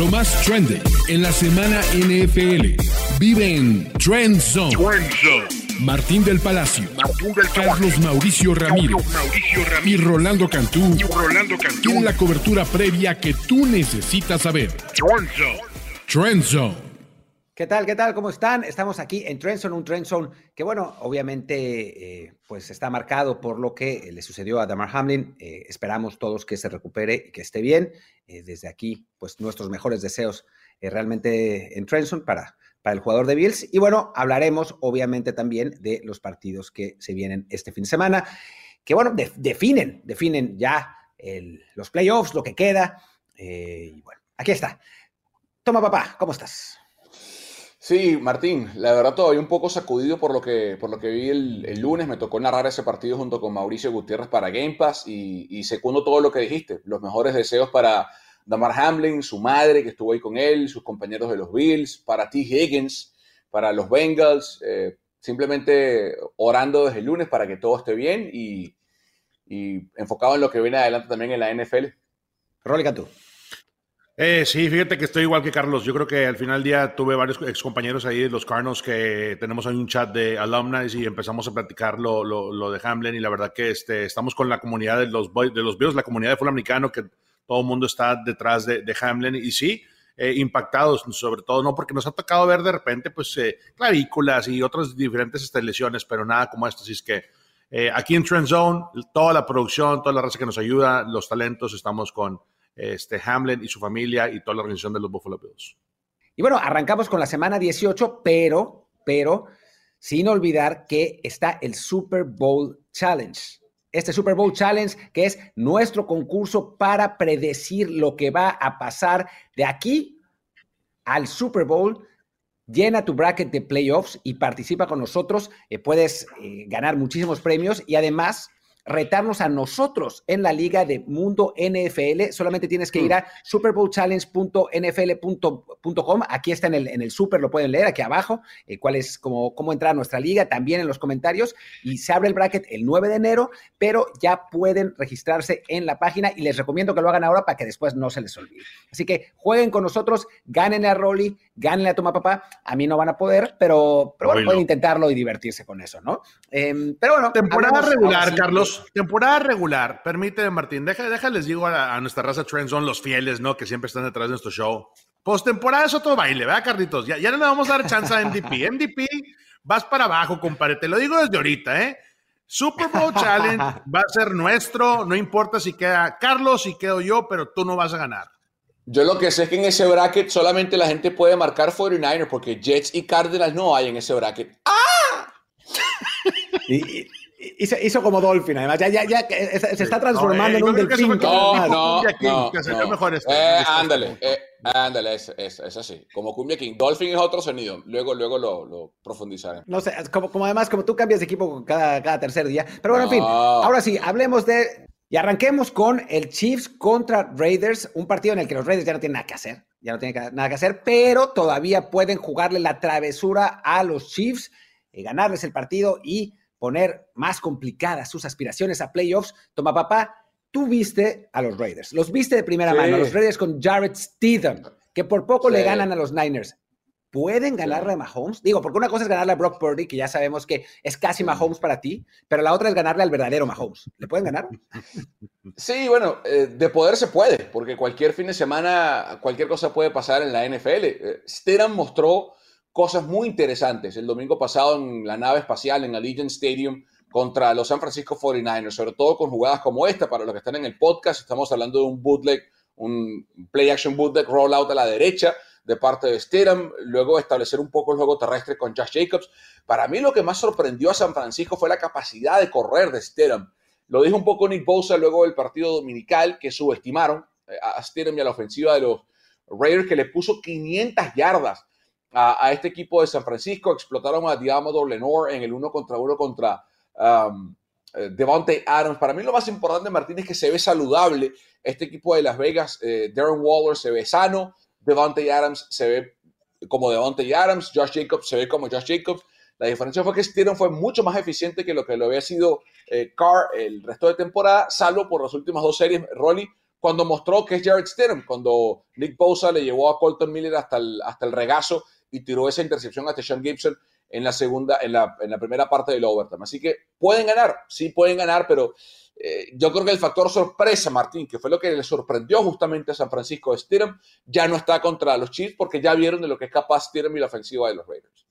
Lo más trendy en la semana NFL. Vive en Trend Zone. Martín del Palacio, Carlos Mauricio Ramírez, y Rolando Cantú, tienen la cobertura previa que tú necesitas saber. Trend Zone. ¿Qué tal? ¿Qué tal? ¿Cómo están? Estamos aquí en Trendzone, un Trendzone que, bueno, obviamente, eh, pues está marcado por lo que le sucedió a Damar Hamlin. Eh, esperamos todos que se recupere y que esté bien. Eh, desde aquí, pues nuestros mejores deseos realmente en Trendzone para, para el jugador de Bills. Y bueno, hablaremos obviamente también de los partidos que se vienen este fin de semana, que, bueno, definen, definen ya los playoffs, lo que queda. y bueno, aquí está. Toma, papá, ¿cómo estás? Sí, Martín, la verdad todavía un poco sacudido por lo que, por lo que vi el, lunes. Me tocó narrar ese partido junto con Mauricio Gutiérrez para Game Pass y, y segundo todo lo que dijiste. Los mejores deseos para Damar Hamlin, su madre que estuvo ahí con él, sus compañeros de los Bills, para T. Higgins, para los Bengals. Eh, simplemente orando desde el lunes para que todo esté bien y, enfocado en lo que viene adelante también en la NFL. Rolly Cantú. Eh, sí, fíjate que estoy igual que Carlos. Yo creo que al final del día tuve varios ex compañeros ahí los Cardinals que tenemos ahí un chat de alumni y empezamos a platicar lo, lo, de Hamlin y la verdad que este, estamos con la comunidad de los, de los Bills, la comunidad de fútbol americano, que todo el mundo está detrás de, de Hamlin y sí, eh, impactados, sobre todo no porque nos ha tocado ver de repente pues eh, clavículas y otras diferentes este, lesiones, pero nada como esto. Así es que eh, aquí en Trend Zone, toda la producción, toda la raza que nos ayuda, los talentos, estamos con este, Hamlin y su familia y toda la organización de los Buffalo Bills. Y bueno, arrancamos con la semana 18, pero, pero, sin olvidar que está el Super Bowl Challenge. Este Super Bowl Challenge, que es nuestro concurso para predecir lo que va a pasar de aquí al Super Bowl. Llena tu bracket de playoffs y participa con nosotros. Eh, puedes eh, ganar muchísimos premios y además retarnos a nosotros en la liga de Mundo NFL. Solamente tienes que ir a superbowlchallenge.nfl.com. Aquí está en el, en el super, lo pueden leer aquí abajo, eh, cuál es cómo, cómo entrar a nuestra liga, también en los comentarios. Y se abre el bracket el 9 de enero, pero ya pueden registrarse en la página y les recomiendo que lo hagan ahora para que después no se les olvide. Así que jueguen con nosotros, ganen a Rolly, ganen a Toma Papá. A mí no van a poder, pero, pero bueno, pueden intentarlo y divertirse con eso, ¿no? Em, pero bueno. Temporada regular, Carlos temporada regular, permíteme, Martín, deja, déjales digo a, nuestra raza Trend los fieles, ¿no? Que siempre están detrás de nuestro show. Postemporada es otro baile, ¿verdad, Carlitos? Ya, ya no le vamos a dar chance a MVP. MVP, vas para abajo, compadre. Te lo digo desde ahorita, ¿eh? Super Bowl Challenge va a ser nuestro, no importa si queda Carlos, si quedo yo, pero tú no vas a ganar. Yo lo que sé es que en ese bracket solamente la gente puede marcar 49ers porque Jets y Cardinals no hay en ese bracket. ¡Ah! y, Hizo, hizo, como Dolphin, además. Ya, ya, ya se, está transformando en un delfín. No, no, no. Este, eh, este ándale, eh, ándale, es, así. Como Cumbia King. Dolphin es otro sonido. Luego, luego lo, lo profundizaré. No sé, como, como, además, como tú cambias de equipo cada, cada tercer día. Pero bueno, en fin. Ahora sí, hablemos de. Y arranquemos con el Chiefs contra Raiders, un partido en el que los Raiders ya no tienen nada que hacer, ya no tienen nada que hacer, pero todavía pueden jugarle la travesura a los Chiefs, y ganarles el partido y poner más complicadas sus aspiraciones a playoffs, toma papá, tú viste a los Raiders, los viste de primera mano, los Raiders con Jared Stidham, que por poco le ganan a los Niners. ¿Pueden ganarle a Mahomes? Digo, porque una cosa es ganarle a Brock Purdy, que ya sabemos que es casi Mahomes para ti, pero la otra es ganarle al verdadero Mahomes. ¿Le pueden ganar? Sí, bueno, eh, de poder se puede, porque cualquier fin de semana, cualquier cosa puede pasar en la NFL. Eh, Stidham mostró cosas muy interesantes el domingo pasado en la nave espacial en Allegiant Stadium contra los San Francisco 49ers, sobre todo con jugadas como esta, para los que están en el podcast, estamos hablando de un bootleg, un play action bootleg rollout a la derecha de parte de Stidham, luego establecer un poco el juego terrestre con Josh Jacobs. Para mí lo que más sorprendió a San Francisco fue la capacidad de correr de Stidham. Lo dijo un poco Nick Bosa luego del partido dominical, que subestimaron eh, a Stidham y a la ofensiva de los Raiders, que le puso 500 yardas a, este equipo de San Francisco. Explotaron a Diamado Lenore en el uno contra uno contra um, eh, Devontae Adams. Para mí lo más importante, Martín, es que se ve saludable este equipo de Las Vegas. Eh, Darren Waller se ve sano. Devontae Adams se ve como Devontae Adams. Josh Jacobs se ve como Josh Jacobs. La diferencia fue que Steven fue mucho más eficiente que lo que lo había sido eh, Carr el resto de temporada, salvo por las últimas dos series. Rolly, cuando mostró que es Jared Stidham, cuando Nick Bosa le llevó a Colton Miller hasta el, hasta el regazo y tiró esa intercepción a Sean Gibson en la segunda, en la, en la primera parte del overtime. Así que pueden ganar, sí pueden ganar, pero eh, yo creo que el factor sorpresa, Martín, que fue lo que le sorprendió justamente a San Francisco de Stidham, ya no está contra los Chiefs porque ya vieron de lo que es capaz Stidham y la ofensiva de los Raiders.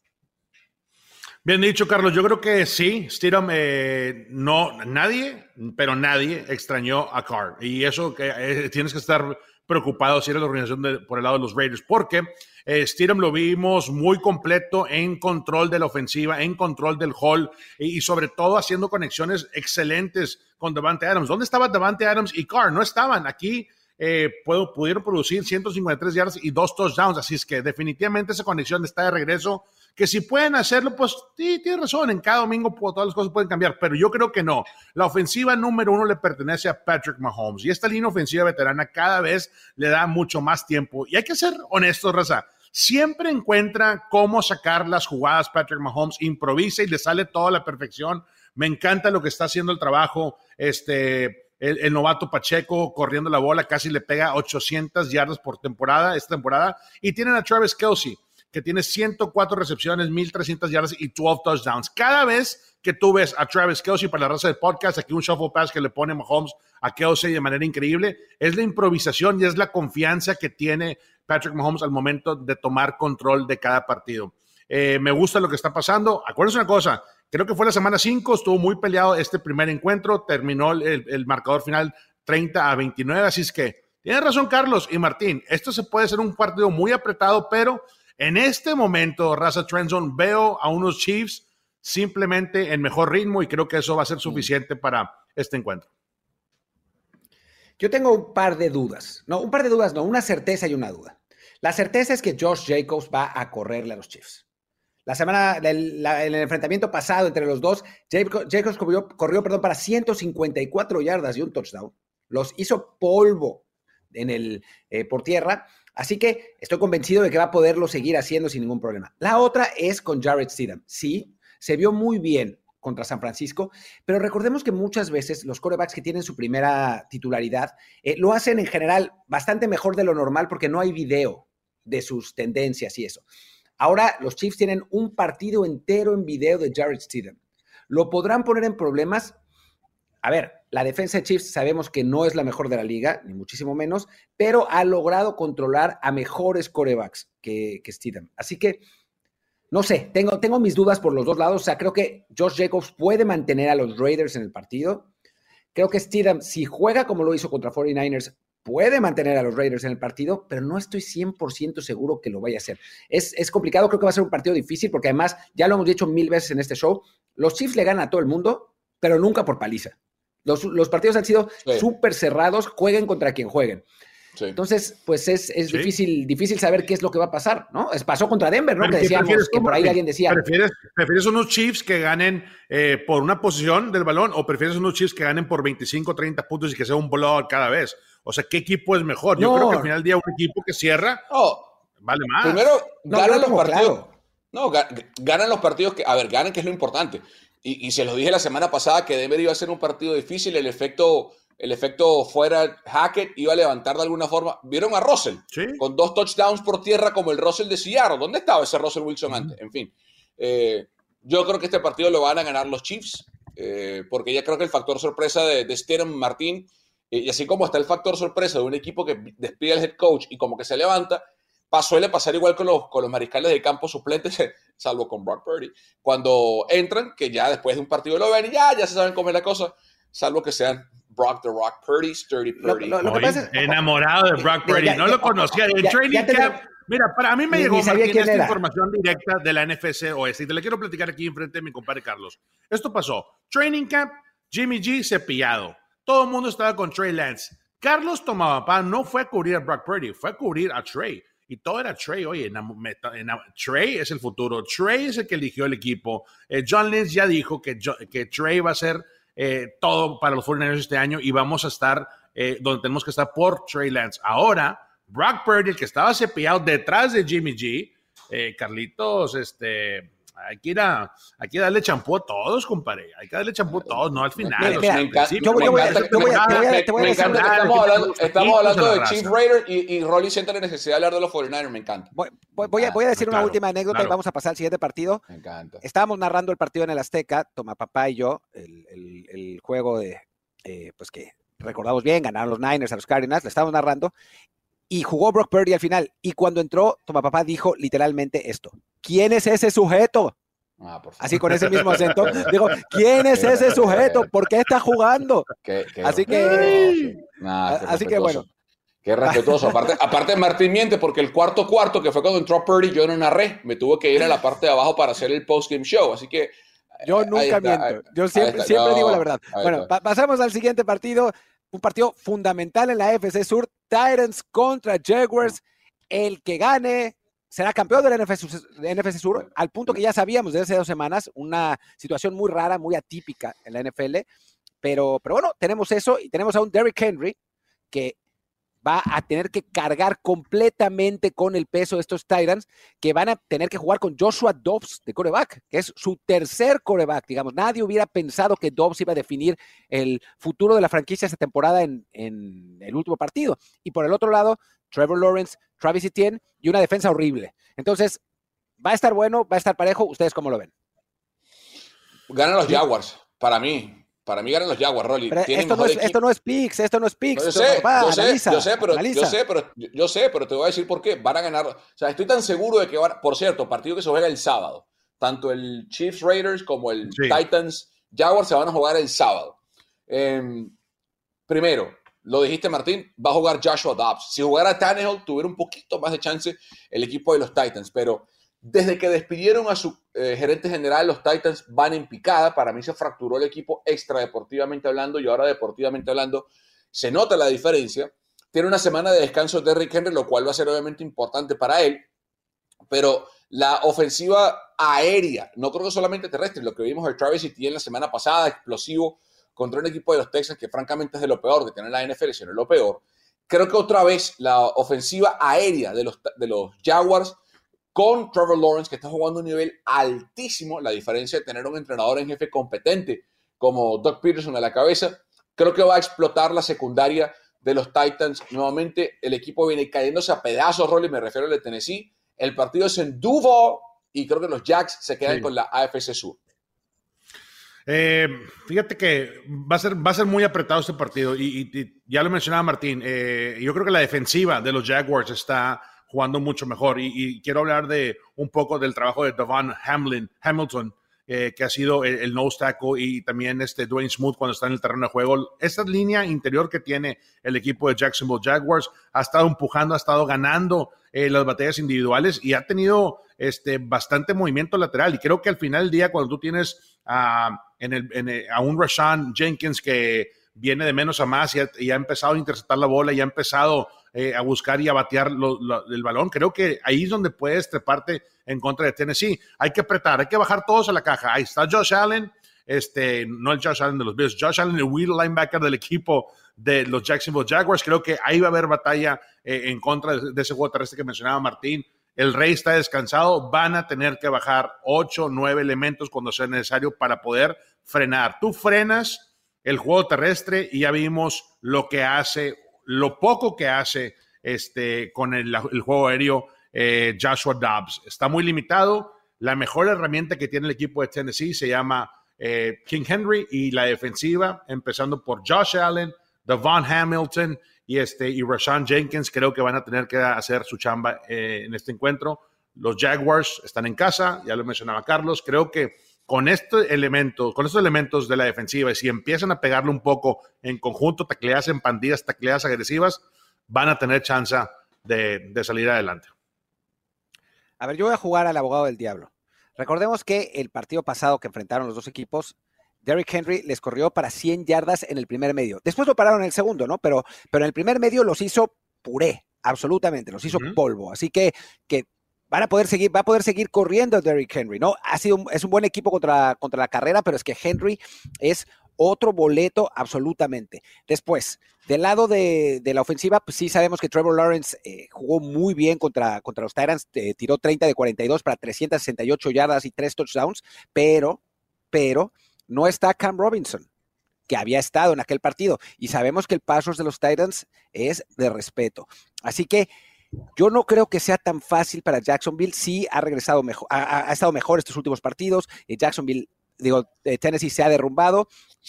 Bien dicho, Carlos. Yo creo que sí, Stidham, eh, no, nadie, pero nadie extrañó a Carr. Y eso que eh, tienes que estar preocupado si eres la organización por el lado de los Raiders, porque eh, lo vimos muy completo en control de la ofensiva, en control del hall y, sobre todo haciendo conexiones excelentes con Devante Adams. ¿Dónde estaba Devante Adams y Carr? No estaban aquí. Eh, pudieron producir 153 yardas y dos touchdowns, así es que definitivamente esa conexión está de regreso que si pueden hacerlo, pues sí, tiene razón, en cada domingo todas las cosas pueden cambiar, pero yo creo que no. La ofensiva número uno le pertenece a Patrick Mahomes y esta línea ofensiva veterana cada vez le da mucho más tiempo. Y hay que ser honestos, Raza. Siempre encuentra cómo sacar las jugadas Patrick Mahomes, improvisa y le sale toda la perfección. Me encanta lo que está haciendo el trabajo. Este, el, el, novato Pacheco corriendo la bola, casi le pega 800 yardas por temporada, esta temporada. Y tienen a Travis Kelsey que tiene 104 recepciones, 1.300 yardas y 12 touchdowns. Cada vez que tú ves a Travis Kelsey para la raza del podcast, aquí un shuffle pass que le pone Mahomes a Kelsey de manera increíble, es la improvisación y es la confianza que tiene Patrick Mahomes al momento de tomar control de cada partido. Eh, me gusta lo que está pasando. Acuérdense una cosa, creo que fue la semana 5, estuvo muy peleado este primer encuentro, terminó el, el marcador final 30 a 29, así es que tiene razón Carlos y Martín, esto se puede ser un partido muy apretado, pero en este momento, Raza Trendzone, veo a unos Chiefs simplemente en mejor ritmo y creo que eso va a ser suficiente para este encuentro. Yo tengo un par de dudas. No, un par de dudas, no, una certeza y una duda. La certeza es que Josh Jacobs va a correrle a los Chiefs. La semana del el enfrentamiento pasado entre los dos, Jacobs corrió, corrió perdón, para 154 yardas y un touchdown. Los hizo polvo en el, eh, por tierra Así que estoy convencido de que va a poderlo seguir haciendo sin ningún problema. La otra es con Jared Stidham. Sí, se vio muy bien contra San Francisco, pero recordemos que muchas veces los corebacks que tienen su primera titularidad eh, lo hacen en general bastante mejor de lo normal porque no hay video de sus tendencias y eso. Ahora los Chiefs tienen un partido entero en video de Jared Stidham. ¿Lo podrán poner en problemas? A ver, la defensa de Chiefs sabemos que no es la mejor de la liga, ni muchísimo menos, pero ha logrado controlar a mejores corebacks que, que Steedham. Así que, no sé, tengo, tengo mis dudas por los dos lados. O sea, creo que Josh Jacobs puede mantener a los Raiders en el partido. Creo que Steedham, si juega como lo hizo contra 49ers, puede mantener a los Raiders en el partido, pero no estoy 100% seguro que lo vaya a hacer. Es, es, complicado, creo que va a ser un partido difícil, porque además, ya lo hemos dicho mil veces en este show, los Chiefs le ganan a todo el mundo, pero nunca por paliza. Los, partidos han sido súper cerrados, jueguen contra quien jueguen. Entonces, pues es, difícil, difícil saber qué es lo que va a pasar, ¿no? Es, pasó contra Denver, ¿no? Que decíamos que por ahí alguien decía. ¿Prefieres, ¿Prefieres, unos Chiefs que ganen eh, por una posición del balón o prefieres unos Chiefs que ganen por 25, 30 puntos y que sea un blowout cada vez? O sea, ¿qué equipo es mejor? Yo creo que al final del día un equipo que cierra vale más. Primero, ganan los partidos. No, ganan los partidos que, a ver, ganan que es lo importante. Y, se lo dije la semana pasada que Denver iba a ser un partido difícil, el efecto, el efecto fuera Hackett iba a levantar de alguna forma. ¿Vieron a Russell? Con dos touchdowns por tierra como el Russell de Seattle. ¿Dónde estaba ese Russell Wilson antes? En fin. Eh, yo creo que este partido lo van a ganar los Chiefs, eh, porque ya creo que el factor sorpresa de, de Martín, eh, y así como está el factor sorpresa de un equipo que despide al head coach y como que se levanta, suele pasar igual con los, con los mariscales de campo suplentes, salvo con Brock Purdy. Cuando entran, que ya después de un partido lo ven y ya, ya se saben comer la cosa, salvo que sean Brock the Rock Purdy, Sturdy Purdy. enamorado de Brock Purdy, no lo conocía. En training camp, mira, para mí me llegó Martín, esta información directa de la NFC Oeste y te la quiero platicar aquí enfrente de mi compadre Carlos. Esto pasó. Training camp, Jimmy G cepillado. Todo el mundo estaba con Trey Lance. Carlos tomaba pan, no fue a cubrir a Brock Purdy, fue a cubrir a Trey y todo era Trey. Oye, Trey es el futuro. Trey es el que eligió el equipo. Eh, John Lynch ya dijo que, que Trey va a ser eh, todo para los 49 este año y vamos a estar eh, donde tenemos que estar por Trey Lance. Ahora, Brock Purdy, el que estaba cepillado detrás de Jimmy G, Carlitos, este, Hay que ir a, hay que darle champú a todos, compadre. Hay que darle champú a todos, no al final. Me encanta. Estamos hablando de Chief Raider y, y Rolly siente la necesidad de hablar de los 49ers. Me encanta. Voy, voy, a, voy a, decir una última anécdota y vamos a pasar al siguiente partido. Me encanta. Estábamos narrando el partido en el Azteca, Toma Papá y yo, el, el, el juego de, eh, pues que recordamos bien, ganaron los Niners a los Cardinals, le estábamos narrando, y jugó Brock Purdy al final. Y cuando entró, Toma Papá dijo literalmente esto: ¿Quién es ese sujeto? Ah, Así con ese mismo acento. Digo, ¿quién es ese sujeto? ¿Por qué está jugando? así que, así que bueno. Qué respetuoso. Aparte, aparte Martín miente porque el cuarto cuarto, que fue cuando entró Purdy, yo no narré. Me tuve que ir a la parte de abajo para hacer el post-game show. Así que yo nunca miento. Yo siempre, siempre digo la verdad. Bueno, pasamos al siguiente partido. Un partido fundamental en la FC Sur. Titans contra Jaguars. El que gane será campeón de la NFC, Sur, al punto que ya sabíamos desde hace dos semanas, una situación muy rara, muy atípica en la NFL. Pero, pero bueno, tenemos eso y tenemos a un Derrick Henry que va a tener que cargar completamente con el peso de estos Titans, que van a tener que jugar con Joshua Dobbs de coreback, que es su tercer coreback, digamos. Nadie hubiera pensado que Dobbs iba a definir el futuro de la franquicia esta temporada en, en el último partido. Y por el otro lado, Trevor Lawrence, Travis Etienne y una defensa horrible. Entonces, va a estar bueno, va a estar parejo. ¿Ustedes cómo lo ven? Ganan los Jaguars, para mí. Para mí ganan los Jaguars, Rolly. Esto no, es, esto, no es, Pix, esto no es Pix. yo, sé, yo, sé, yo, sé, pero, yo sé, pero yo sé, pero te voy a decir por qué. Van a ganar. O sea, estoy tan seguro de que van. Por cierto, partido que se juega el sábado. Tanto el Chiefs Raiders como el Titans Jaguars se van a jugar el sábado. Em, primero, lo dijiste, Martín, va a jugar Joshua Dobbs. Si jugara Tannehill, tuviera un poquito más de chance el equipo de los Titans, pero desde que despidieron a su eh, gerente general, los Titans van en picada. Para mí se fracturó el equipo extra deportivamente hablando y ahora deportivamente hablando se nota la diferencia. Tiene una semana de descanso de Derrick Henry, lo cual va a ser obviamente importante para él. Pero la ofensiva aérea, no creo que solamente terrestre, lo que vimos el Travis Etienne la semana pasada, explosivo contra un equipo de los Texans que francamente es de lo peor que tiene la NFL, si no es lo peor. Creo que otra vez la ofensiva aérea de los, de los Jaguars con Trevor Lawrence, que está jugando a un nivel altísimo, la diferencia de tener un entrenador en jefe competente como Doug Peterson a la cabeza, creo que va a explotar la secundaria de los Titans. Nuevamente, el equipo viene cayéndose a pedazos, Rolly, me refiero al de Tennessee. El partido es en Duval y creo que los Jacks se quedan con la AFC Sur. Eh, fíjate que va a, ser, va a ser muy apretado este partido y, ya lo mencionaba Martín. Eh, yo creo que la defensiva de los Jaguars está jugando mucho mejor. Y, quiero hablar de un poco del trabajo de Devon Hamlin, Hamilton, eh, que ha sido el, el, nose tackle y también este Dwayne Smooth cuando está en el terreno de juego. Esta línea interior que tiene el equipo de Jacksonville Jaguars ha estado empujando, ha estado ganando eh, las batallas individuales y ha tenido este, bastante movimiento lateral. Y creo que al final del día, cuando tú tienes a, en el, a un Rashawn Jenkins que viene de menos a más y ha, ha empezado a interceptar la bola y ha empezado eh, a buscar y a batear el balón. Creo que ahí es donde puedes treparte en contra de Tennessee. Hay que apretar, hay que bajar todos a la caja. Ahí está Josh Allen, este, no el Josh Allen de los Bills, Josh Allen, el wheel linebacker del equipo de los Jacksonville Jaguars. Creo que ahí va a haber batalla eh, en contra de, ese juego terrestre que mencionaba Martín. El Rey está descansado, van a tener que bajar 8, 9 elementos cuando sea necesario para poder frenar. Tú frenas el juego terrestre y ya vimos lo que hace lo poco que hace este, con el, juego aéreo eh, Joshua Dobbs. Está muy limitado. La mejor herramienta que tiene el equipo de Tennessee se llama eh, King Henry y la defensiva, empezando por Josh Allen, Devon Hamilton y, este, y Rashawn Jenkins, creo que van a tener que hacer su chamba eh, en este encuentro. Los Jaguars están en casa, ya lo mencionaba Carlos, creo que con este elemento, con estos elementos de la defensiva, y si empiezan a pegarle un poco en conjunto, tacleadas en pandillas, tacleadas agresivas, van a tener chance de, salir adelante. A ver, yo voy a jugar al abogado del diablo. Recordemos que el partido pasado que enfrentaron los dos equipos, Derrick Henry les corrió para 100 yardas en el primer medio. Después lo pararon en el segundo, ¿no? Pero, pero en el primer medio los hizo puré, absolutamente, los hizo polvo. Así que, que van a poder seguir, va a poder seguir corriendo Derrick Henry, ¿no? Ha sido es un buen equipo contra, contra la carrera, pero es que Henry es otro boleto absolutamente. Después, del lado de, la ofensiva, pues sí sabemos que Trevor Lawrence eh, jugó muy bien contra, contra los Tyrants, eh, tiró 30 de 42 para 368 yardas y 3 touchdowns, pero, pero no está Cam Robinson que había estado en aquel partido. Y sabemos que el paso de los Titans es de respeto. Así que yo no creo que sea tan fácil para Jacksonville. Sí ha regresado mejor, ha, estado mejor estos últimos partidos. Eh, Jacksonville, digo, eh, Tennessee se ha derrumbado.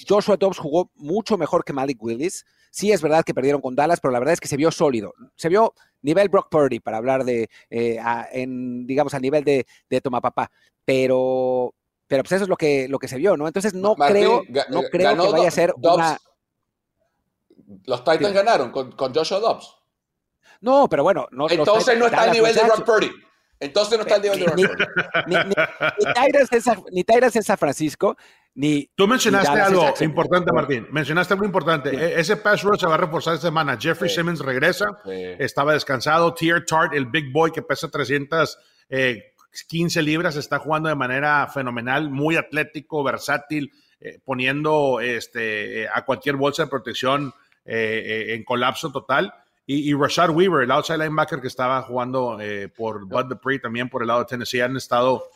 Joshua Dobbs jugó mucho mejor que Malik Willis. Sí es verdad que perdieron con Dallas, pero la verdad es que se vio sólido. Se vio nivel Brock Purdy, para hablar de, eh, en, digamos, a nivel de, de Papá. Pero, pero pues eso es lo que, lo que se vio, ¿no? Entonces no creo, no creo que vaya a ser una... Los Titans ganaron con, con, Joshua Dobbs. No, pero bueno. No, Entonces no está al nivel de Brock Purdy. Entonces no está al nivel de Brock Purdy. Ni, ni, en San Francisco, ni. Tú mencionaste algo importante, Martín. Mencionaste algo importante. E, ese pass rush se va a reforzar esta semana. Jeffrey Simmons regresa. Estaba descansado. Tier Tart, el big boy que pesa 300 eh, 15 libras, está jugando de manera fenomenal, muy atlético, versátil, eh, poniendo este, eh, a cualquier bolsa de protección eh, en colapso total. Y, Rashad Weaver, el outside linebacker que estaba jugando por Bud Dupree, también por el lado de Tennessee, han estado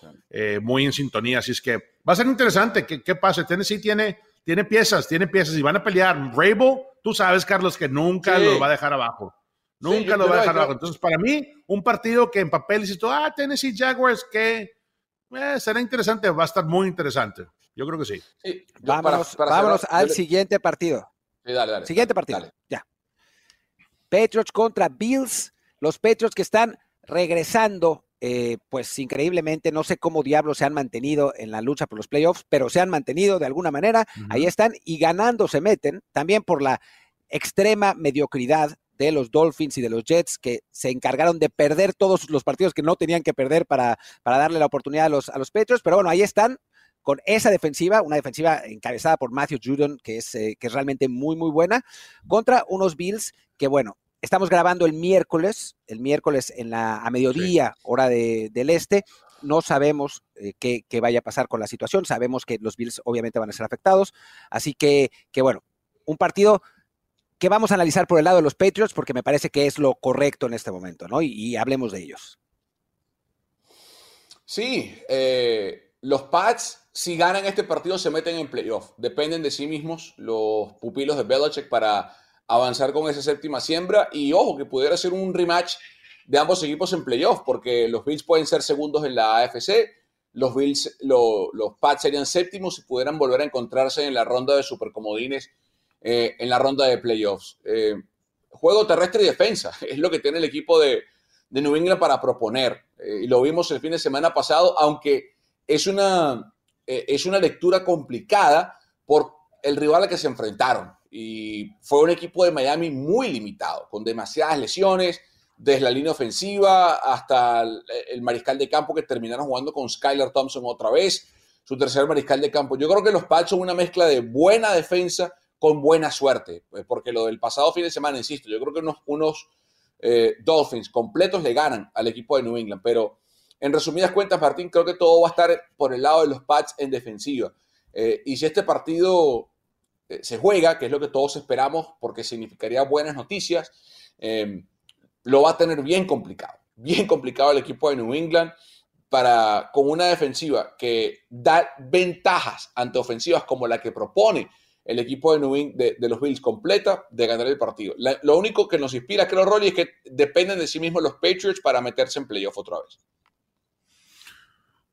muy en sintonía. Así es que va a ser interesante. ¿Qué, qué pasa? Tennessee tiene, tiene piezas, tiene piezas y van a pelear. Rabel, tú sabes, Carlos, que nunca lo va a dejar abajo. Nunca lo va a dejar abajo. Entonces, para mí, un partido que en papel dices tú, ah, Tennessee Jaguars, que eh, será interesante, va a estar muy interesante. Yo creo que sí. vámonos, al siguiente partido. Sí, dale, dale. Siguiente partido. Ya. Patriots contra Bills. Los Patriots que están regresando, eh, pues increíblemente, no sé cómo diablos se han mantenido en la lucha por los playoffs, pero se han mantenido de alguna manera. Ahí están y ganando se meten, también por la extrema mediocridad de los Dolphins y de los Jets que se encargaron de perder todos los partidos que no tenían que perder para, para darle la oportunidad a los, a los Patriots. Pero bueno, ahí están con esa defensiva, una defensiva encabezada por Matthew Judon, que es, eh, que es realmente muy, muy buena, contra unos Bills que, bueno, estamos grabando el miércoles, el miércoles en la, a mediodía, hora de, del este. No sabemos eh, qué, qué, vaya a pasar con la situación. Sabemos que los Bills obviamente van a ser afectados. Así que, que bueno, un partido que vamos a analizar por el lado de los Patriots porque me parece que es lo correcto en este momento, ¿no? Y, hablemos de ellos. Sí, eh, los Pats, si ganan este partido, se meten en playoff. Dependen de sí mismos los pupilos de Belichick para avanzar con esa séptima siembra. Y ojo, que pudiera ser un rematch de ambos equipos en playoff, porque los Bills pueden ser segundos en la AFC. Los Bills, los Pats serían séptimos y pudieran volver a encontrarse en la ronda de supercomodines eh, en la ronda de playoffs. Eh, juego terrestre y defensa es lo que tiene el equipo de, New England para proponer. Eh, y lo vimos el fin de semana pasado, aunque es una, es una lectura complicada por el rival al que se enfrentaron. Y fue un equipo de Miami muy limitado, con demasiadas lesiones, desde la línea ofensiva hasta el, mariscal de campo que terminaron jugando con Skylar Thompson otra vez, su tercer mariscal de campo. Yo creo que los Pats son una mezcla de buena defensa con buena suerte, pues, porque lo del pasado fin de semana, insisto, yo creo que unos, eh, Dolphins completos le ganan al equipo de New England, pero en resumidas cuentas, Martín, creo que todo va a estar por el lado de los Pats en defensiva. Eh, y si este partido eh, se juega, que es lo que todos esperamos, porque significaría buenas noticias, lo va a tener bien complicado, bien complicado el equipo de New England para con una defensiva que da ventajas ante ofensivas como la que propone el equipo de, New de, los Bills completa de ganar el partido. lo único que nos inspira, creo, Rolly, es que dependen de sí mismos los Patriots para meterse en playoff otra vez.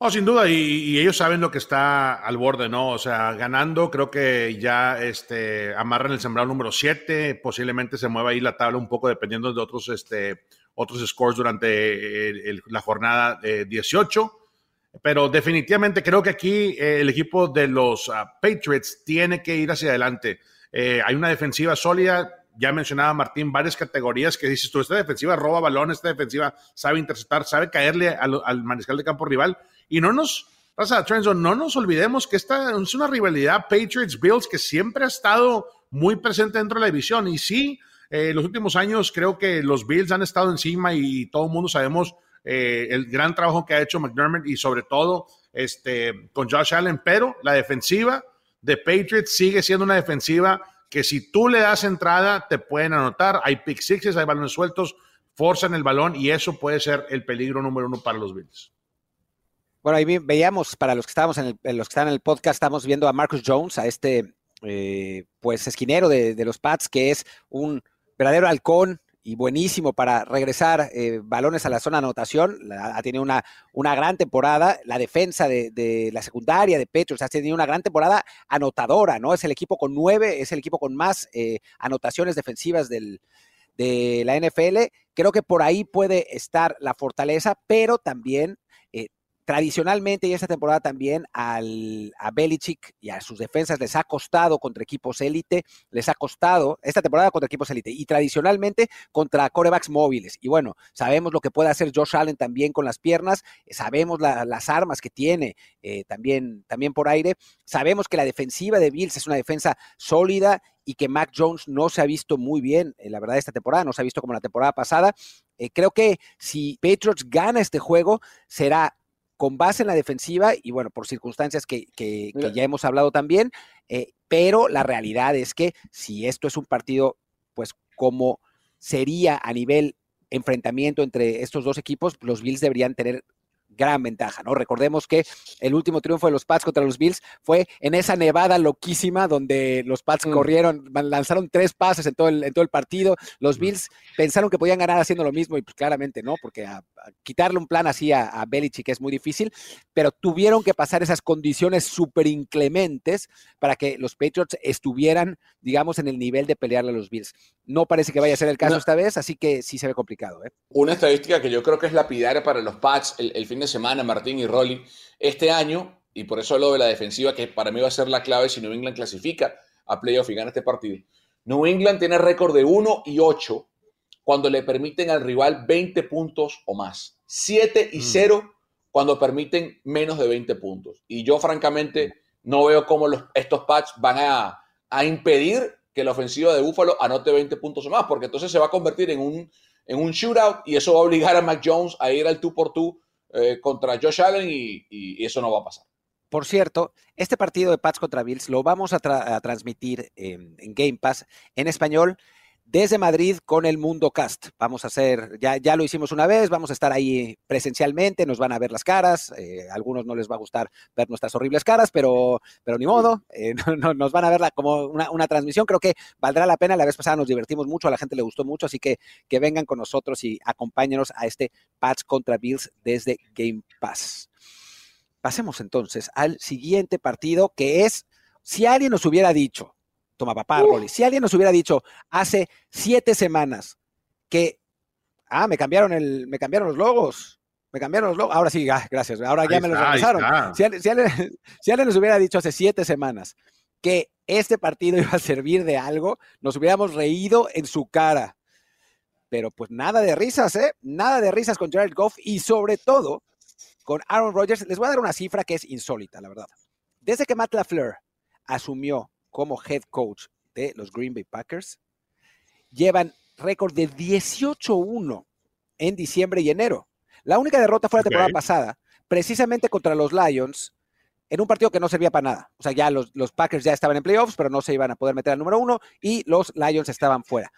Oh, sin duda, y, ellos saben lo que está al borde, ¿no? O sea, ganando, creo que ya este, amarran el sembrado número 7, posiblemente se mueva ahí la tabla un poco dependiendo de otros, este, otros scores durante la jornada 18. Pero definitivamente creo que aquí eh, el equipo de los ah, Patriots tiene que ir hacia adelante. Eh, hay una defensiva sólida, ya mencionaba Martín, varias categorías que dices tú, esta defensiva roba balón, esta defensiva sabe interceptar, sabe caerle al, mariscal de campo rival. Y no nos, pasa, no nos olvidemos que esta es una rivalidad Patriots-Bills que siempre ha estado muy presente dentro de la división. Y sí, eh, los últimos años creo que los Bills han estado encima y todo el mundo sabemos eh, el gran trabajo que ha hecho McDermott y sobre todo este, con Josh Allen, pero la defensiva de Patriots sigue siendo una defensiva que si tú le das entrada, te pueden anotar. Hay pick sixes, hay balones sueltos, forzan el balón y eso puede ser el peligro número uno para los Bills. Bueno, ahí veíamos, para los que estábamos en, el, los que están en el podcast, estamos viendo a Marcus Jones, a este eh, pues esquinero de, los Pats, que es un verdadero halcón, y buenísimo para regresar eh, balones a la zona de anotación. ha tenido una, una gran temporada. La defensa de, la secundaria de Petros ha tenido una gran temporada anotadora, ¿no? Es el equipo con nueve, es el equipo con más eh, anotaciones defensivas del, de la NFL. Creo que por ahí puede estar la fortaleza, pero también tradicionalmente y esta temporada también al, a Belichick y a sus defensas les ha costado contra equipos élite, les ha costado esta temporada contra equipos élite y tradicionalmente contra corebacks móviles. Y bueno, sabemos lo que puede hacer Josh Allen también con las piernas, sabemos las armas que tiene eh, también, también por aire, sabemos que la defensiva de Bills es una defensa sólida y que Mac Jones no se ha visto muy bien, en la verdad, esta temporada, no se ha visto como la temporada pasada. Eh, creo que si Patriots gana este juego, será con base en la defensiva y bueno, por circunstancias que, ya hemos hablado también, eh, pero la realidad es que si esto es un partido, pues como sería a nivel enfrentamiento entre estos dos equipos, los Bills deberían tener gran ventaja, ¿no? Recordemos que el último triunfo de los Pats contra los Bills fue en esa nevada loquísima donde los Pats mm. corrieron, lanzaron tres pases en todo, el, en todo el partido. Los mm. Bills pensaron que podían ganar haciendo lo mismo y pues claramente no, porque quitarle un plan así a, a Belichick es muy difícil, pero tuvieron que pasar esas condiciones súper inclementes para que los Patriots estuvieran, digamos, en el nivel de pelearle a los Bills. No parece que vaya a ser el caso esta vez, así que sí se ve complicado. ¿eh? Una estadística que yo creo que es lapidaria para los Pats el, el fin de semana, Martín y Rolly, este año, y por eso lo de la defensiva, que para mí va a ser la clave si New England clasifica a playoff y gana este partido. New England tiene récord de 1 y 8 cuando le permiten al rival 20 puntos o más. 7 y 0 mm. cuando permiten menos de 20 puntos. Y yo francamente no veo cómo los, estos patch van a, a, impedir que la ofensiva de Buffalo anote 20 puntos o más, porque entonces se va a convertir en un, en un shootout y eso va a obligar a Mac Jones a ir al 2 por 2 eh, contra Josh Allen y, eso no va a pasar. Por cierto, este partido de Pats contra Bills lo vamos a, transmitir en, Game Pass en español desde Madrid con el Mundo Cast. Vamos a hacer, ya, ya lo hicimos una vez, vamos a estar ahí presencialmente, nos van a ver las caras, eh, a algunos no les va a gustar ver nuestras horribles caras, pero, pero ni modo, eh, nos van a ver como una, transmisión, creo que valdrá la pena, la vez pasada nos divertimos mucho, a la gente le gustó mucho, así que que vengan con nosotros y acompáñenos a este Pats contra Bills desde Game Pass. Pasemos entonces al siguiente partido que es, si alguien nos hubiera dicho, Toma papá, Rolly. Si alguien nos hubiera dicho hace siete semanas que, ah, me cambiaron, el, me cambiaron los logos, me cambiaron los logos, ahora sí, ah, gracias, ahora ya me los regresaron. Si, si, alguien, nos hubiera dicho hace siete semanas que este partido iba a servir de algo, nos hubiéramos reído en su cara. Pero pues nada de risas, ¿eh? Nada de risas con Jared Goff y sobre todo con Aaron Rodgers. Les voy a dar una cifra que es insólita, la verdad. Desde que Matt LaFleur asumió como head coach de los Green Bay Packers, llevan récord de 18-1 en diciembre y enero. La única derrota fue la temporada pasada, precisamente contra los Lions, en un partido que no servía para nada. O sea, ya los, los, Packers ya estaban en playoffs, pero no se iban a poder meter al número uno y los Lions estaban fuera.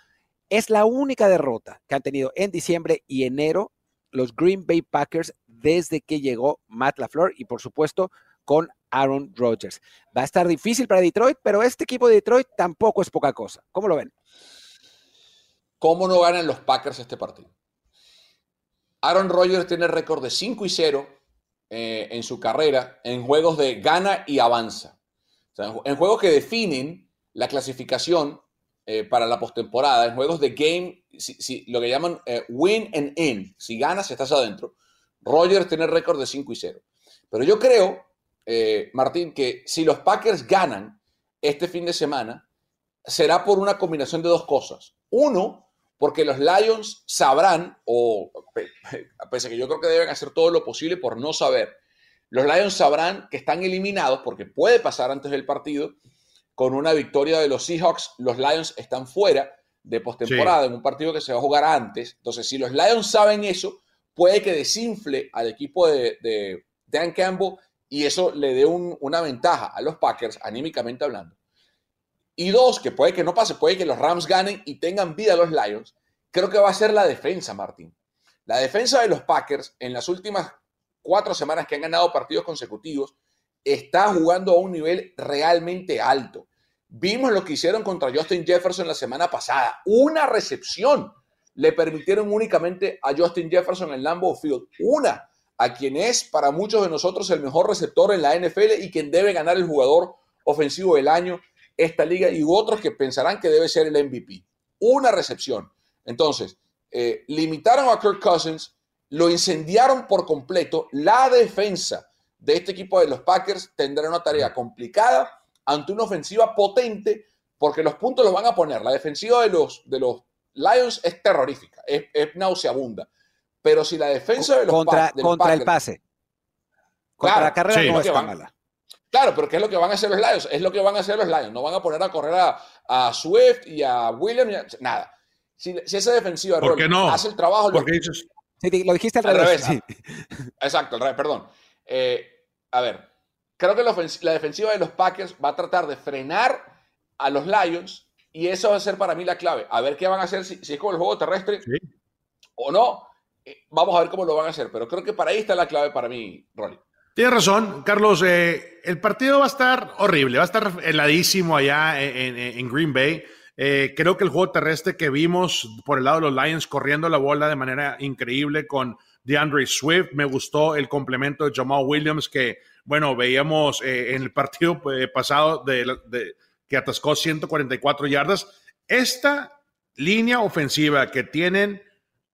Es la única derrota que han tenido en diciembre y enero los Green Bay Packers desde que llegó Matt LaFleur y por supuesto con Aaron Rodgers. Va a estar difícil para Detroit, pero este equipo de Detroit tampoco es poca cosa. ¿Cómo lo ven? ¿Cómo no ganan los Packers este partido? Aaron Rodgers tiene récord de 5 y 0 eh, en su carrera en juegos de gana y avanza. en juegos que definen la clasificación eh, para la postemporada, en juegos de game, si, lo que llaman eh, win and in. Si ganas, estás adentro. Rodgers tiene récord de 5 y 0. Pero yo creo eh, Martín, que si los Packers ganan este fin de semana, será por una combinación de dos cosas. Uno, porque los Lions sabrán, o pese a que yo creo que deben hacer todo lo posible por no saber, los Lions sabrán que están eliminados, porque puede pasar antes del partido, con una victoria de los Seahawks, los Lions están fuera de postemporada en un partido que se va a jugar antes. Entonces, si los Lions saben eso, puede que desinfle al equipo de, de Dan Campbell y eso le dé una ventaja a los Packers, anímicamente hablando. Y dos, que puede que no pase, puede que los Rams ganen y tengan vida los Lions, creo que va a ser la defensa, Martín. La defensa de los Packers en las últimas cuatro semanas que han ganado partidos consecutivos está jugando a un nivel realmente alto. Vimos lo que hicieron contra Justin Jefferson la semana pasada. Una recepción le permitieron únicamente a Justin Jefferson en Lambeau Field. Una a quien es para muchos de nosotros el mejor receptor en la NFL y quien debe ganar el jugador ofensivo del año esta liga y otros que pensarán que debe ser el MVP. Una recepción. Entonces, eh, limitaron a Kirk Cousins, lo incendiaron por completo. La defensa de este equipo de los Packers tendrá una tarea complicada ante una ofensiva potente porque los puntos los van a poner. La defensiva de los, de los Lions es terrorífica, es, es nauseabunda. Pero si la defensa de los contra, contra el pase. Contra la carrera no es mala. Claro, pero ¿qué es lo que van a hacer los Lions? Es lo que van a hacer los Lions. No van a poner a correr a, Swift y a Williams, nada. Si, esa defensiva hace el trabajo. lo, dices... sí, lo dijiste al, revés. Exacto, al revés, perdón. Eh, a ver, creo que la, defensiva de los Packers va a tratar de frenar a los Lions y eso va a ser para mí la clave. A ver qué van a hacer, si, es con el juego terrestre o no. Eh, vamos a ver cómo lo van a hacer, pero creo que para ahí está la clave para mí, Rolly. Tienes razón, Carlos. Eh, el partido va a estar horrible, va a estar heladísimo allá en, Green Bay. Eh, creo que el juego terrestre que vimos por el lado de los Lions corriendo la bola de manera increíble con DeAndre Swift, me gustó el complemento de Jamal Williams que, bueno, veíamos en el partido pasado de, que atascó 144 yardas. Esta línea ofensiva que tienen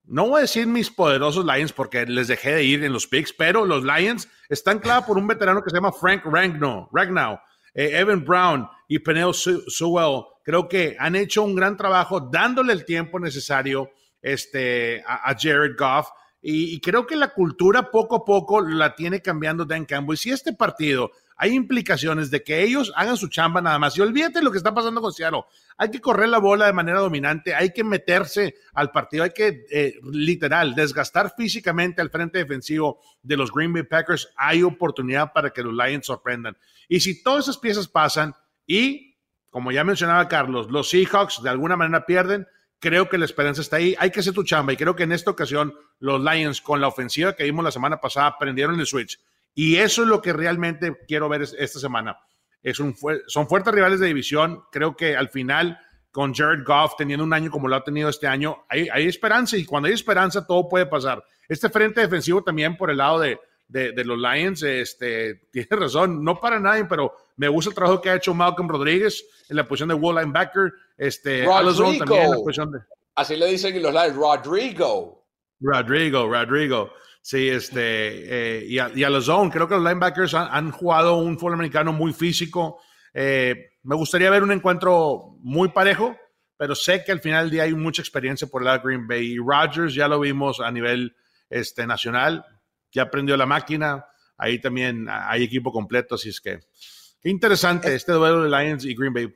no voy a decir mis poderosos Lions porque les dejé de ir en los picks, pero los Lions están clavados por un veterano que se llama Frank Ragnow, Ragnow eh, Evan Brown y Penel Sewell. Creo que han hecho un gran trabajo dándole el tiempo necesario este, a, Jared Goff. Y, creo que la cultura poco a poco la tiene cambiando Dan Campbell. Y si este partido hay implicaciones de que ellos hagan su chamba nada más. Y olvídate lo que está pasando con Seattle. Hay que correr la bola de manera dominante, hay que meterse al partido, hay que eh, literal desgastar físicamente al frente defensivo de los Green Bay Packers. Hay oportunidad para que los Lions sorprendan. Y si todas esas piezas pasan y, como ya mencionaba Carlos, los Seahawks de alguna manera pierden, creo que la esperanza está ahí. Hay que hacer tu chamba y creo que en esta ocasión los Lions con la ofensiva que vimos la semana pasada prendieron el switch y eso es lo que realmente quiero ver esta semana. Es un, son fuertes rivales de división. Creo que al final, con Jared Goff teniendo un año como lo ha tenido este año, hay, hay esperanza y cuando hay esperanza todo puede pasar. Este frente defensivo también por el lado de, de, los Lions, este, tiene razón, no para nadie, pero me gusta el trabajo que ha hecho Malcolm Rodríguez en la posición de wall linebacker. Este, Rodrigo. también en la posición de... Así le dicen los Lions, Rodrigo. Rodrigo, Rodrigo. Sí, este, eh, y, a, los zone, creo que los linebackers han, jugado un fútbol americano muy físico. Eh, me gustaría ver un encuentro muy parejo, pero sé que al final del día hay mucha experiencia por el lado de Green Bay. Y Rodgers ya lo vimos a nivel este, nacional, ya aprendió la máquina. Ahí también hay equipo completo, así es que qué interesante este duelo de Lions y Green Bay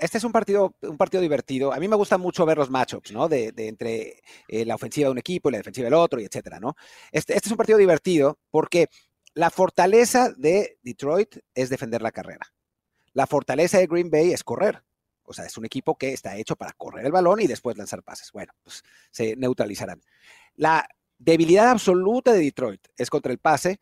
este es un partido, un partido divertido. A mí me gusta mucho ver los matchups, ¿no? De, entre eh, la ofensiva de un equipo y la defensiva del otro, y etcétera, ¿no? Este, este, es un partido divertido porque la fortaleza de Detroit es defender la carrera. La fortaleza de Green Bay es correr. O sea, es un equipo que está hecho para correr el balón y después lanzar pases. Bueno, pues se neutralizarán. La debilidad absoluta de Detroit es contra el pase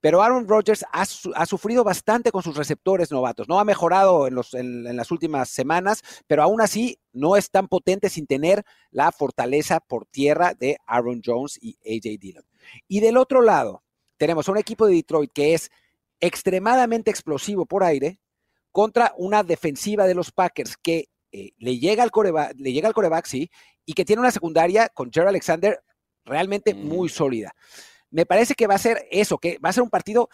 pero Aaron Rodgers ha, sufrido bastante con sus receptores novatos. No ha mejorado en, las últimas semanas, pero aún así no es tan potente sin tener la fortaleza por tierra de Aaron Jones y AJ Dillon. Y del otro lado, tenemos a un equipo de Detroit que es extremadamente explosivo por aire contra una defensiva de los Packers que eh, le, llega al coreback, le llega al coreback, sí, y que tiene una secundaria con Jerry Alexander realmente muy mm. sólida. Me parece que va a ser eso, que va a ser un partido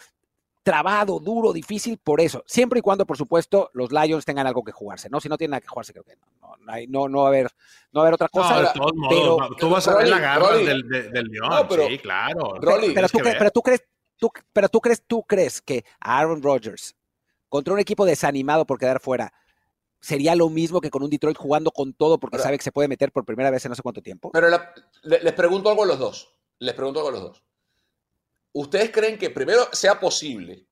trabado, duro, difícil por eso. Siempre y cuando, por supuesto, los Lions tengan algo que jugarse, ¿no? Si no tienen nada que jugarse, creo que no. No, no, va, a haber, no va a haber otra cosa. de todos modos, tú vas a ver la garra del, del, León, sí, claro. pero, tú, pero, tú, crees, tú, pero tú crees, tú crees que Aaron Rodgers contra un equipo desanimado por quedar fuera sería lo mismo que con un Detroit jugando con todo porque sabe que se puede meter por primera vez en no sé cuánto tiempo. Pero les pregunto algo a los dos. Les pregunto algo a los dos ¿ustedes creen que primero sea posible?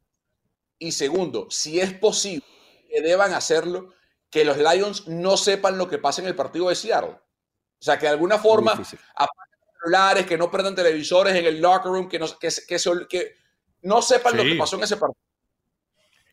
Y segundo, si es posible que deban hacerlo, que los Lions no sepan lo que pasa en el partido de Seattle. O sea, que de alguna forma, apaguen celulares, que no prendan televisores en el locker room, que no, que, que, no sepan lo que pasó en ese partido.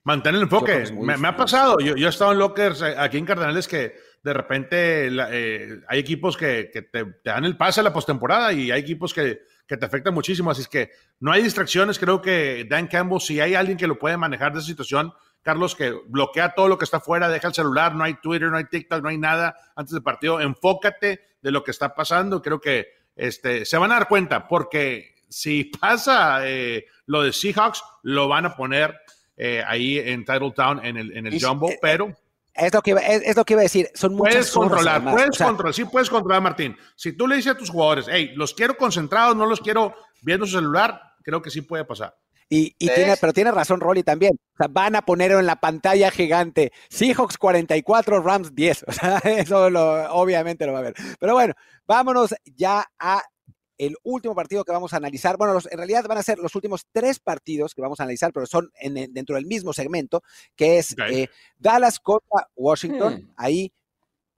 Mantén el enfoque. Me, ha pasado. Yo, yo, he estado en lockers eh, aquí en Cardenales que de repente eh, hay equipos que, te, dan el pase a la postemporada y hay equipos que, te afectan muchísimo. Así es que no hay distracciones. Creo que Dan Campbell, si hay alguien que lo puede manejar de esa situación, Carlos, que bloquea todo lo que está fuera, deja el celular, no hay Twitter, no hay TikTok, no hay nada antes del partido. Enfócate de lo que está pasando. Creo que este, se van a dar cuenta porque si pasa eh, lo de Seahawks, lo van a poner eh, ahí en Titletown en el, en el Jumbo, pero es lo, que, es, lo que iba a decir. Son muchas puedes controlar, puedes controlar, sí puedes controlar, Martín. Si tú le dices a tus jugadores, hey, los quiero concentrados, no los quiero viendo su celular, creo que sí puede pasar. Y, tiene, pero tiene razón Rolly también. O sea, van a poner en la pantalla gigante Seahawks 44, Rams 10. O sea, eso obviamente lo va a ver. Pero bueno, vámonos ya a el último partido que vamos a analizar. Bueno, en realidad van a ser los últimos tres partidos que vamos a analizar, pero son dentro del mismo segmento, que es eh, Dallas contra Washington. Hmm. Ahí,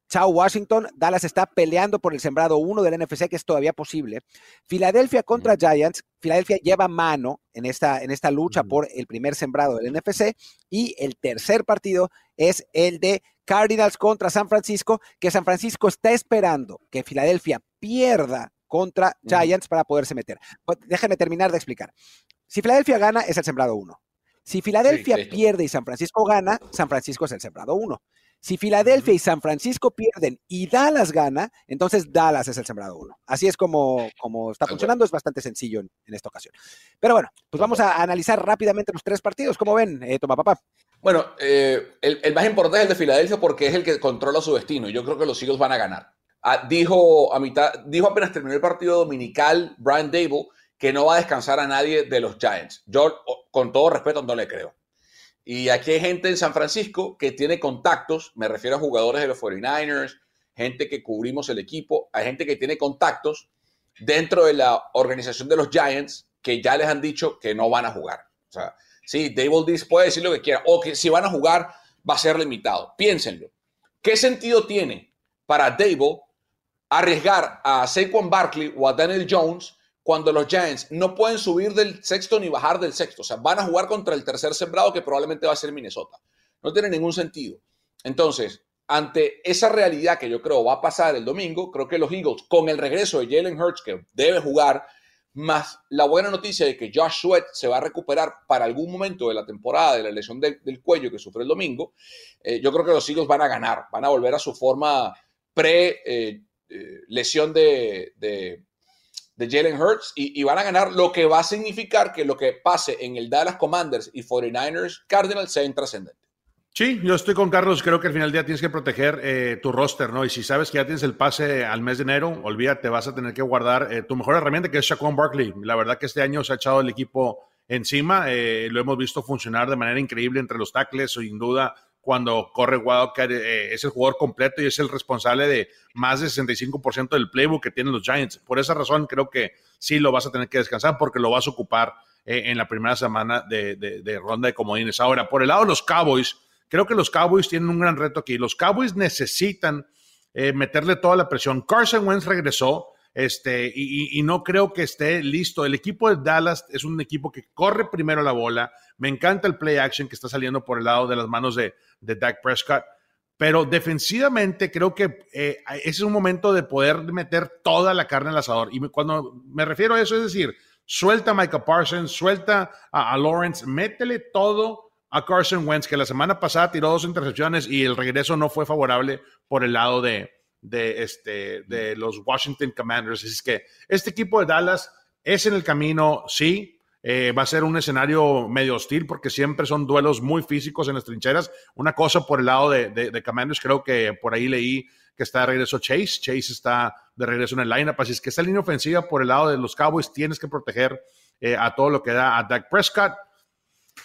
chao Washington. Dallas está peleando por el sembrado uno del NFC, que es todavía posible. Filadelfia contra Giants. Filadelfia lleva mano en esta, en esta lucha por el primer sembrado del NFC. Y el tercer partido es el de Cardinals contra San Francisco, que San Francisco está esperando que Filadelfia pierda contra Giants para poderse meter. Pues, déjenme terminar de explicar. Si Filadelfia gana, es el sembrado 1. Si Filadelfia pierde y San Francisco gana, San Francisco es el sembrado 1. Si Filadelfia y San Francisco pierden y Dallas gana, entonces Dallas es el sembrado 1. Así es como, como está funcionando, es bastante sencillo en, esta ocasión. Pero bueno, pues vamos a analizar rápidamente los tres partidos. ¿Cómo ven, eh, Toma Papá? Bueno, eh, el, el, más importante es el de Filadelfia porque es el que controla su destino. Yo creo que los Eagles van a ganar. Ah, dijo, a mitad, dijo apenas terminó el partido dominical Brian Dable que no va a descansar a nadie de los Giants. Yo, con todo respeto, no le creo. Y aquí hay gente en San Francisco que tiene contactos, me refiero a jugadores de los 49ers, gente que cubrimos el equipo, hay gente que tiene contactos dentro de la organización de los Giants que ya les han dicho que no van a jugar. O sea, sí, Dable puede decir lo que quiera, o que si van a jugar va a ser limitado. Piénsenlo. ¿Qué sentido tiene para Dable arriesgar a Saquon Barkley o a Daniel Jones cuando los Giants no pueden subir del sexto ni bajar del sexto. O sea, van a jugar contra el tercer sembrado que probablemente va a ser Minnesota. No tiene ningún sentido. Entonces, ante esa realidad que yo creo va a pasar el domingo, creo que los Eagles, con el regreso de Jalen Hurts, que debe jugar, más la buena noticia de que Josh Sweat se va a recuperar para algún momento de la temporada de la lesión del, cuello que sufre el domingo, eh, yo creo que los Eagles van a ganar, van a volver a su forma pre eh, eh, lesión de, de, Jalen Hurts y, van a ganar, lo que va a significar que lo que pase en el Dallas Commanders y 49ers Cardinals sea intrascendente. Sí, yo estoy con Carlos. Creo que al final del día tienes que proteger eh, tu roster, ¿no? Y si sabes que ya tienes el pase al mes de enero, olvídate, vas a tener que guardar eh, tu mejor herramienta, que es Shaquan Barkley. La verdad que este año se ha echado el equipo encima. lo hemos visto funcionar de manera increíble entre los tackles, sin duda cuando corre Wildcat, eh, es el jugador completo y es el responsable de más del 65% del playbook que tienen los Giants. Por esa razón creo que sí lo vas a tener que descansar porque lo vas a ocupar eh, en la primera semana de, ronda de comodines. Ahora, por el lado de los Cowboys, creo que los Cowboys tienen un gran reto aquí. Los Cowboys necesitan eh, meterle toda la presión. Carson Wentz regresó. Este, y, no creo que esté listo. El equipo de Dallas es un equipo que corre primero la bola, me encanta el play action que está saliendo por el lado de las manos de, Dak Prescott. Pero defensivamente creo que eh, ese es un momento de poder meter toda la carne al asador. Y cuando me refiero a eso, es decir, suelta a Micah Parsons, suelta a, Lawrence, métele todo a Carson Wentz, que la semana pasada tiró dos intercepciones y el regreso no fue favorable por el lado de, de, este, de los Washington Commanders. Así es que este equipo de Dallas es en el camino, sí, eh, va a ser un escenario medio hostil porque siempre son duelos muy físicos en las trincheras. Una cosa por el lado de, de, Commanders, creo que por ahí leí que está de regreso Chase. Chase está de regreso en el lineup. Así es que esta línea ofensiva por el lado de los Cowboys tienes que proteger eh, a todo lo que da a Dak Prescott.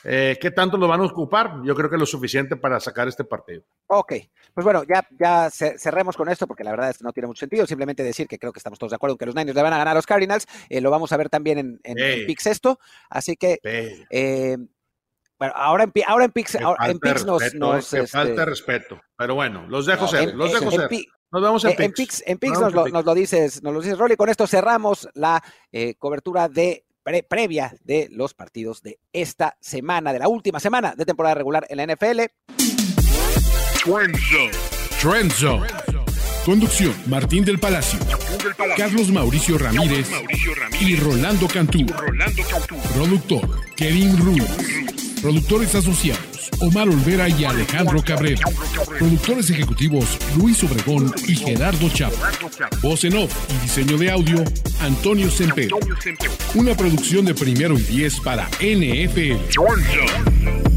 Eh, ¿Qué tanto lo van a ocupar? Yo creo que lo suficiente para sacar este partido. Ok, pues bueno, ya, ya cerremos con esto porque la verdad es que no tiene mucho sentido. Simplemente decir que creo que estamos todos de acuerdo en que los Niners le van a ganar a los Cardinals. Eh, lo vamos a ver también en, en, Pix esto. Así que, eh, bueno, ahora en, ahora en Pix, en Pix nos. nos este, falta respeto. Pero bueno, los dejo ser. Los dejo ser. Nos vemos en, Pix. En Pix, nos, lo, nos, lo, dices, nos lo dices, Rolly. Con esto cerramos la cobertura de previa de los partidos de esta semana, de la última semana de temporada regular en la NFL. Trend Zone. Conducción, Martín del Palacio, Carlos Mauricio Ramírez, y Rolando Cantú. Productor, Kevin Ruiz. Productores asociados, Omar Olvera y Alejandro Cabrera. Productores ejecutivos, Luis Obregón y Gerardo Chapa. Voz en off y diseño de audio, Antonio Semper. Una producción de primero y diez para NFL.